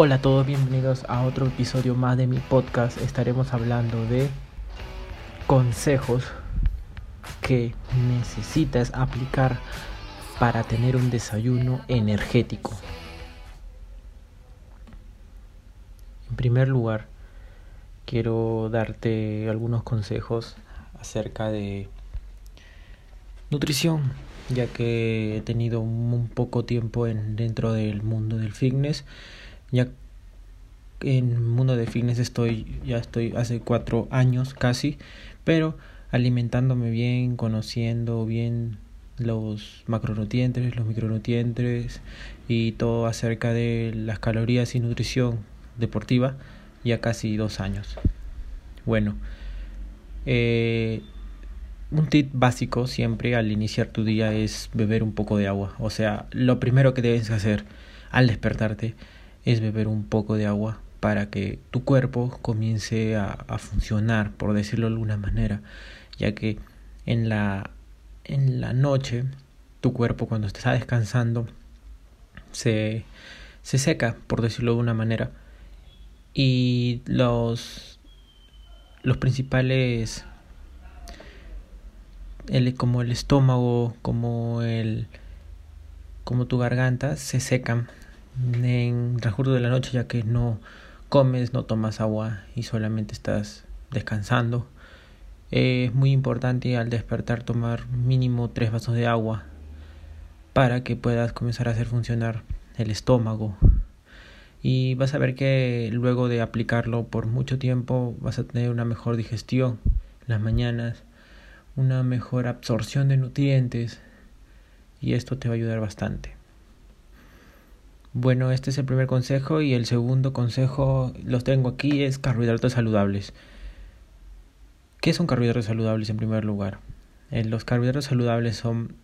Hola a todos, bienvenidos a otro episodio más de mi podcast. Estaremos hablando de consejos que necesitas aplicar para tener un desayuno energético. En primer lugar, quiero darte algunos consejos acerca de nutrición, ya que he tenido un poco tiempo en, dentro del mundo del fitness. Ya en el mundo de fitness estoy, ya estoy hace cuatro años casi, pero alimentándome bien, conociendo bien los macronutrientes, los micronutrientes y todo acerca de las calorías y nutrición deportiva ya casi dos años. Bueno, eh, un tip básico siempre al iniciar tu día es beber un poco de agua. O sea, lo primero que debes hacer al despertarte es beber un poco de agua para que tu cuerpo comience a, funcionar, por decirlo de alguna manera, ya que en la, en la noche tu cuerpo cuando está descansando se, se seca, por decirlo de una manera, y los, los principales el, como el estómago, como el como tu garganta se secan en transcurso de la noche ya que no comes, no tomas agua y solamente estás descansando. Es muy importante al despertar tomar mínimo tres vasos de agua para que puedas comenzar a hacer funcionar el estómago. Y vas a ver que luego de aplicarlo por mucho tiempo vas a tener una mejor digestión en las mañanas una mejor absorción de nutrientes y esto te va a ayudar bastante. Bueno, este es el primer consejo y el segundo consejo los tengo aquí es carbohidratos saludables. ¿Qué son carbohidratos saludables en primer lugar? Eh, los carbohidratos saludables son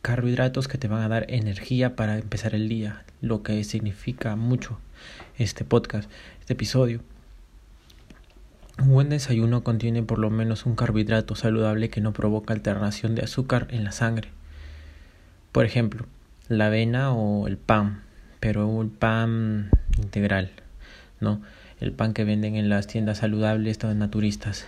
carbohidratos que te van a dar energía para empezar el día, lo que significa mucho este podcast, este episodio. Un buen desayuno contiene por lo menos un carbohidrato saludable que no provoca alternación de azúcar en la sangre. Por ejemplo, la avena o el pan, pero el pan integral, ¿no? El pan que venden en las tiendas saludables, todas naturistas.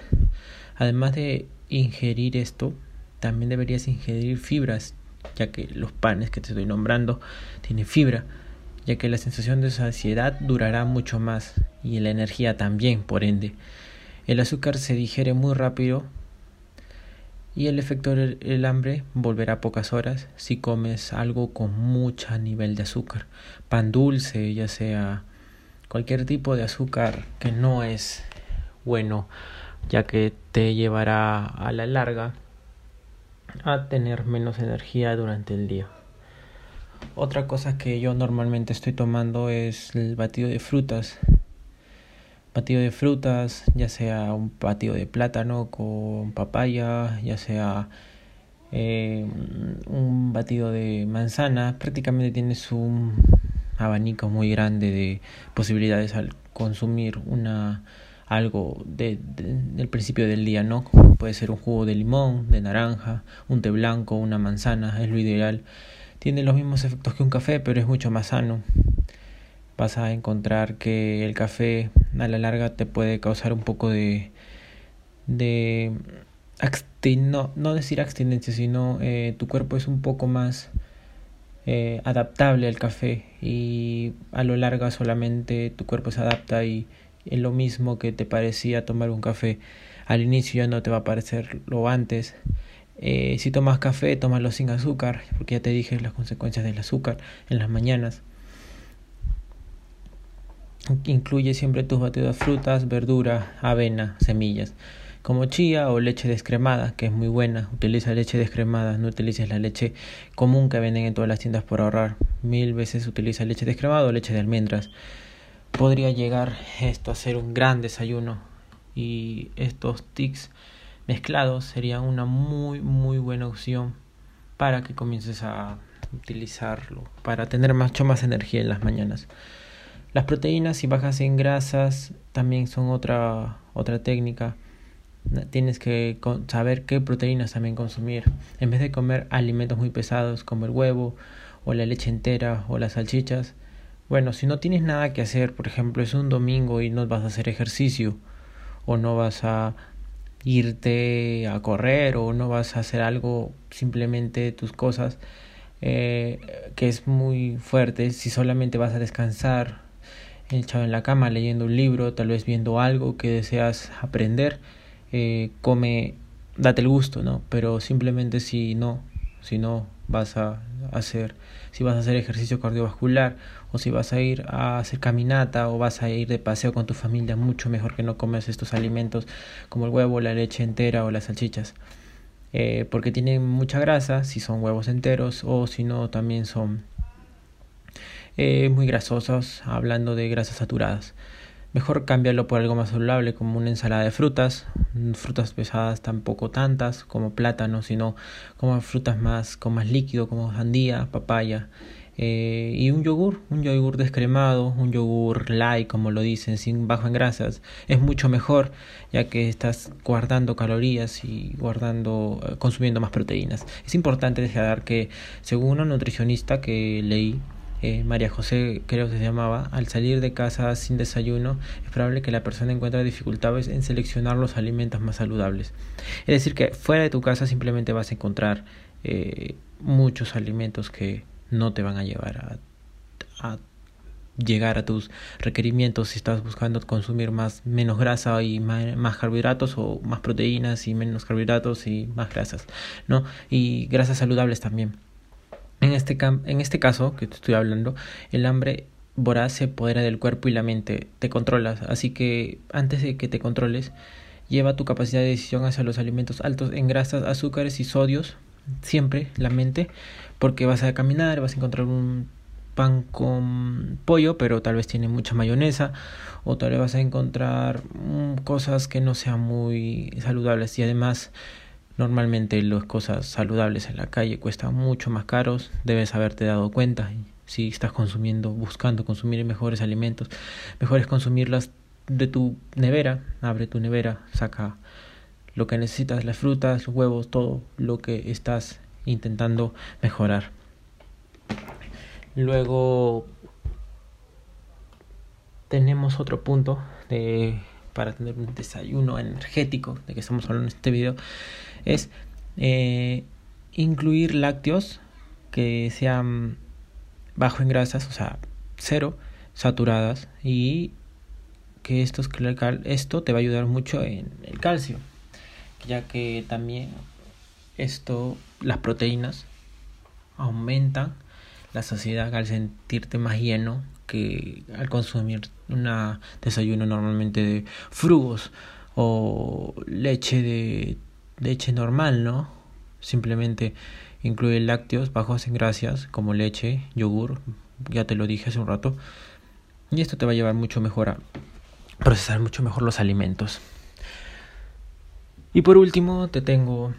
Además de ingerir esto, también deberías ingerir fibras, ya que los panes que te estoy nombrando tienen fibra, ya que la sensación de saciedad durará mucho más y la energía también, por ende. El azúcar se digiere muy rápido y el efecto del hambre volverá a pocas horas si comes algo con mucho nivel de azúcar. Pan dulce, ya sea cualquier tipo de azúcar que no es bueno, ya que te llevará a la larga a tener menos energía durante el día. Otra cosa que yo normalmente estoy tomando es el batido de frutas batido de frutas, ya sea un batido de plátano con papaya, ya sea eh, un batido de manzana, prácticamente tienes un abanico muy grande de posibilidades al consumir una algo de, del principio del día, ¿no? Puede ser un jugo de limón, de naranja, un té blanco, una manzana, es lo ideal. Tiene los mismos efectos que un café, pero es mucho más sano vas a encontrar que el café a la larga te puede causar un poco de de no, no decir abstinencia sino eh, tu cuerpo es un poco más eh, adaptable al café y a lo largo solamente tu cuerpo se adapta y es lo mismo que te parecía tomar un café. Al inicio ya no te va a parecer lo antes. Eh, si tomas café tómalo sin azúcar porque ya te dije las consecuencias del azúcar en las mañanas Incluye siempre tus batidos de frutas, verdura, avena, semillas, como chía o leche descremada, que es muy buena. Utiliza leche descremada, no utilices la leche común que venden en todas las tiendas por ahorrar. Mil veces utiliza leche descremada o leche de almendras. Podría llegar esto a ser un gran desayuno y estos tics mezclados serían una muy muy buena opción para que comiences a utilizarlo para tener mucho más energía en las mañanas. Las proteínas y bajas en grasas también son otra, otra técnica. Tienes que saber qué proteínas también consumir. En vez de comer alimentos muy pesados como el huevo o la leche entera o las salchichas, Bueno, si no tienes nada que hacer, por ejemplo, es un domingo y no vas a hacer ejercicio, o no vas a irte a correr, o no vas a hacer algo, simplemente tus cosas, eh, que es muy fuerte, si solamente vas a descansar, echado en la cama leyendo un libro, tal vez viendo algo que deseas aprender, eh, come, date el gusto, ¿no? Pero simplemente si no, si no vas a hacer, si vas a hacer ejercicio cardiovascular o si vas a ir a hacer caminata o vas a ir de paseo con tu familia, mucho mejor que no comes estos alimentos como el huevo, la leche entera o las salchichas. Eh, porque tienen mucha grasa, si son huevos enteros o si no también son eh, muy grasosos, hablando de grasas saturadas. Mejor cámbialo por algo más saludable como una ensalada de frutas, frutas pesadas tampoco tantas como plátano, sino como frutas más con más líquido como sandía, papaya eh, y un yogur, un yogur descremado, un yogur light como lo dicen, sin bajo en grasas, es mucho mejor ya que estás guardando calorías y guardando, eh, consumiendo más proteínas. Es importante dejar que según una nutricionista que leí eh, María José creo que se llamaba, al salir de casa sin desayuno, es probable que la persona encuentre dificultades en seleccionar los alimentos más saludables. Es decir, que fuera de tu casa simplemente vas a encontrar eh, muchos alimentos que no te van a llevar a, llegar a tus requerimientos si estás buscando consumir más menos grasa y más, más, carbohidratos o más proteínas y menos carbohidratos y más grasas, ¿no? Y grasas saludables también. En este, en este caso que te estoy hablando, el hambre voraz se apodera del cuerpo y la mente, te controlas, así que antes de que te controles, lleva tu capacidad de decisión hacia los alimentos altos en grasas, azúcares y sodios, siempre la mente, porque vas a caminar, vas a encontrar un pan con pollo, pero tal vez tiene mucha mayonesa, o tal vez vas a encontrar mm, cosas que no sean muy saludables. Y además Normalmente las cosas saludables en la calle cuestan mucho más caros, debes haberte dado cuenta. Si estás consumiendo, buscando consumir mejores alimentos, mejor es consumirlas de tu nevera. Abre tu nevera, saca lo que necesitas, las frutas, los huevos, todo lo que estás intentando mejorar. Luego tenemos otro punto de, para tener un desayuno energético, de que estamos hablando en este video, es eh, incluir lácteos que sean bajo en grasas, o sea, cero saturadas y que estos, esto te va a ayudar mucho en el calcio, ya que también esto, las proteínas aumentan la saciedad al sentirte más lleno que al consumir un desayuno normalmente de frugos o leche de leche normal, ¿no? Simplemente incluye lácteos bajos en grasas como leche, yogur, ya te lo dije hace un rato. Y esto te va a llevar mucho mejor a procesar mucho mejor los alimentos. Y por último te tengo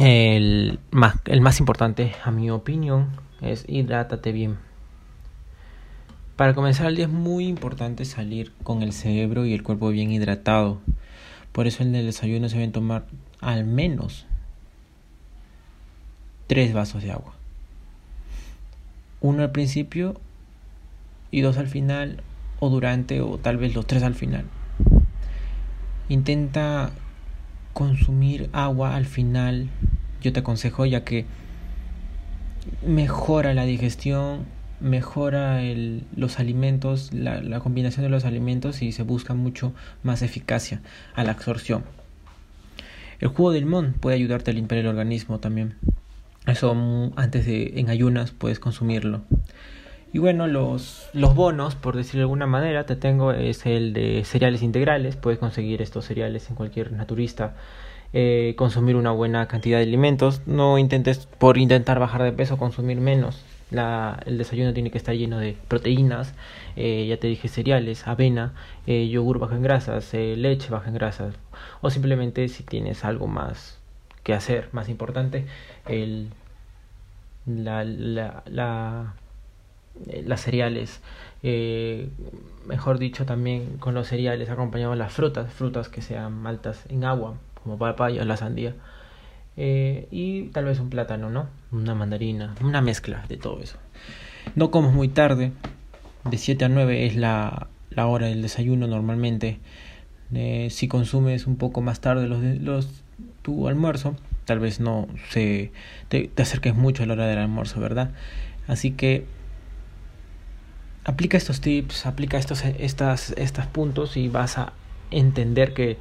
el más, el más importante a mi opinión es hidrátate bien. Para comenzar el día es muy importante salir con el cerebro y el cuerpo bien hidratado. Por eso en el desayuno se deben tomar al menos tres vasos de agua. Uno al principio y dos al final o durante o tal vez los tres al final. Intenta consumir agua al final, yo te aconsejo ya que mejora la digestión, mejora los alimentos, la, combinación de los alimentos y se busca mucho más eficacia a la absorción. El jugo de limón puede ayudarte a limpiar el organismo también. Eso antes de en ayunas puedes consumirlo. Y bueno, los, los bonos, por decirlo de alguna manera, te tengo es el de cereales integrales. Puedes conseguir estos cereales en cualquier naturista. Eh, consumir una buena cantidad de alimentos. No intentes, por intentar bajar de peso, consumir menos. La, el desayuno tiene que estar lleno de proteínas, eh, ya te dije cereales, avena, eh, yogur bajo en grasas, eh, leche baja en grasas, o simplemente si tienes algo más que hacer, más importante, el, la, la, la las cereales, mejor dicho también con los cereales acompañados las frutas, frutas que sean maltas en agua, como papaya, la sandía. Eh, y tal vez un plátano, ¿no? Una mandarina, una mezcla de todo eso. No comas muy tarde, de 7 a 9 es la, hora del desayuno normalmente. Eh, si consumes un poco más tarde los, tu almuerzo, tal vez no se, te, acerques mucho a la hora del almuerzo, ¿verdad? Así que aplica estos tips, aplica estos, estos puntos y vas a entender que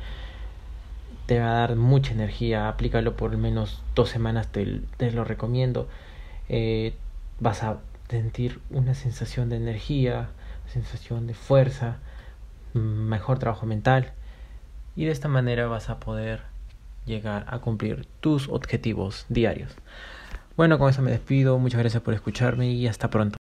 te va a dar mucha energía. Aplícalo por al menos dos semanas, te, lo recomiendo. Eh, vas a sentir una sensación de energía, sensación de fuerza, mejor trabajo mental y de esta manera vas a poder llegar a cumplir tus objetivos diarios. Bueno, con eso me despido, muchas gracias por escucharme y hasta pronto.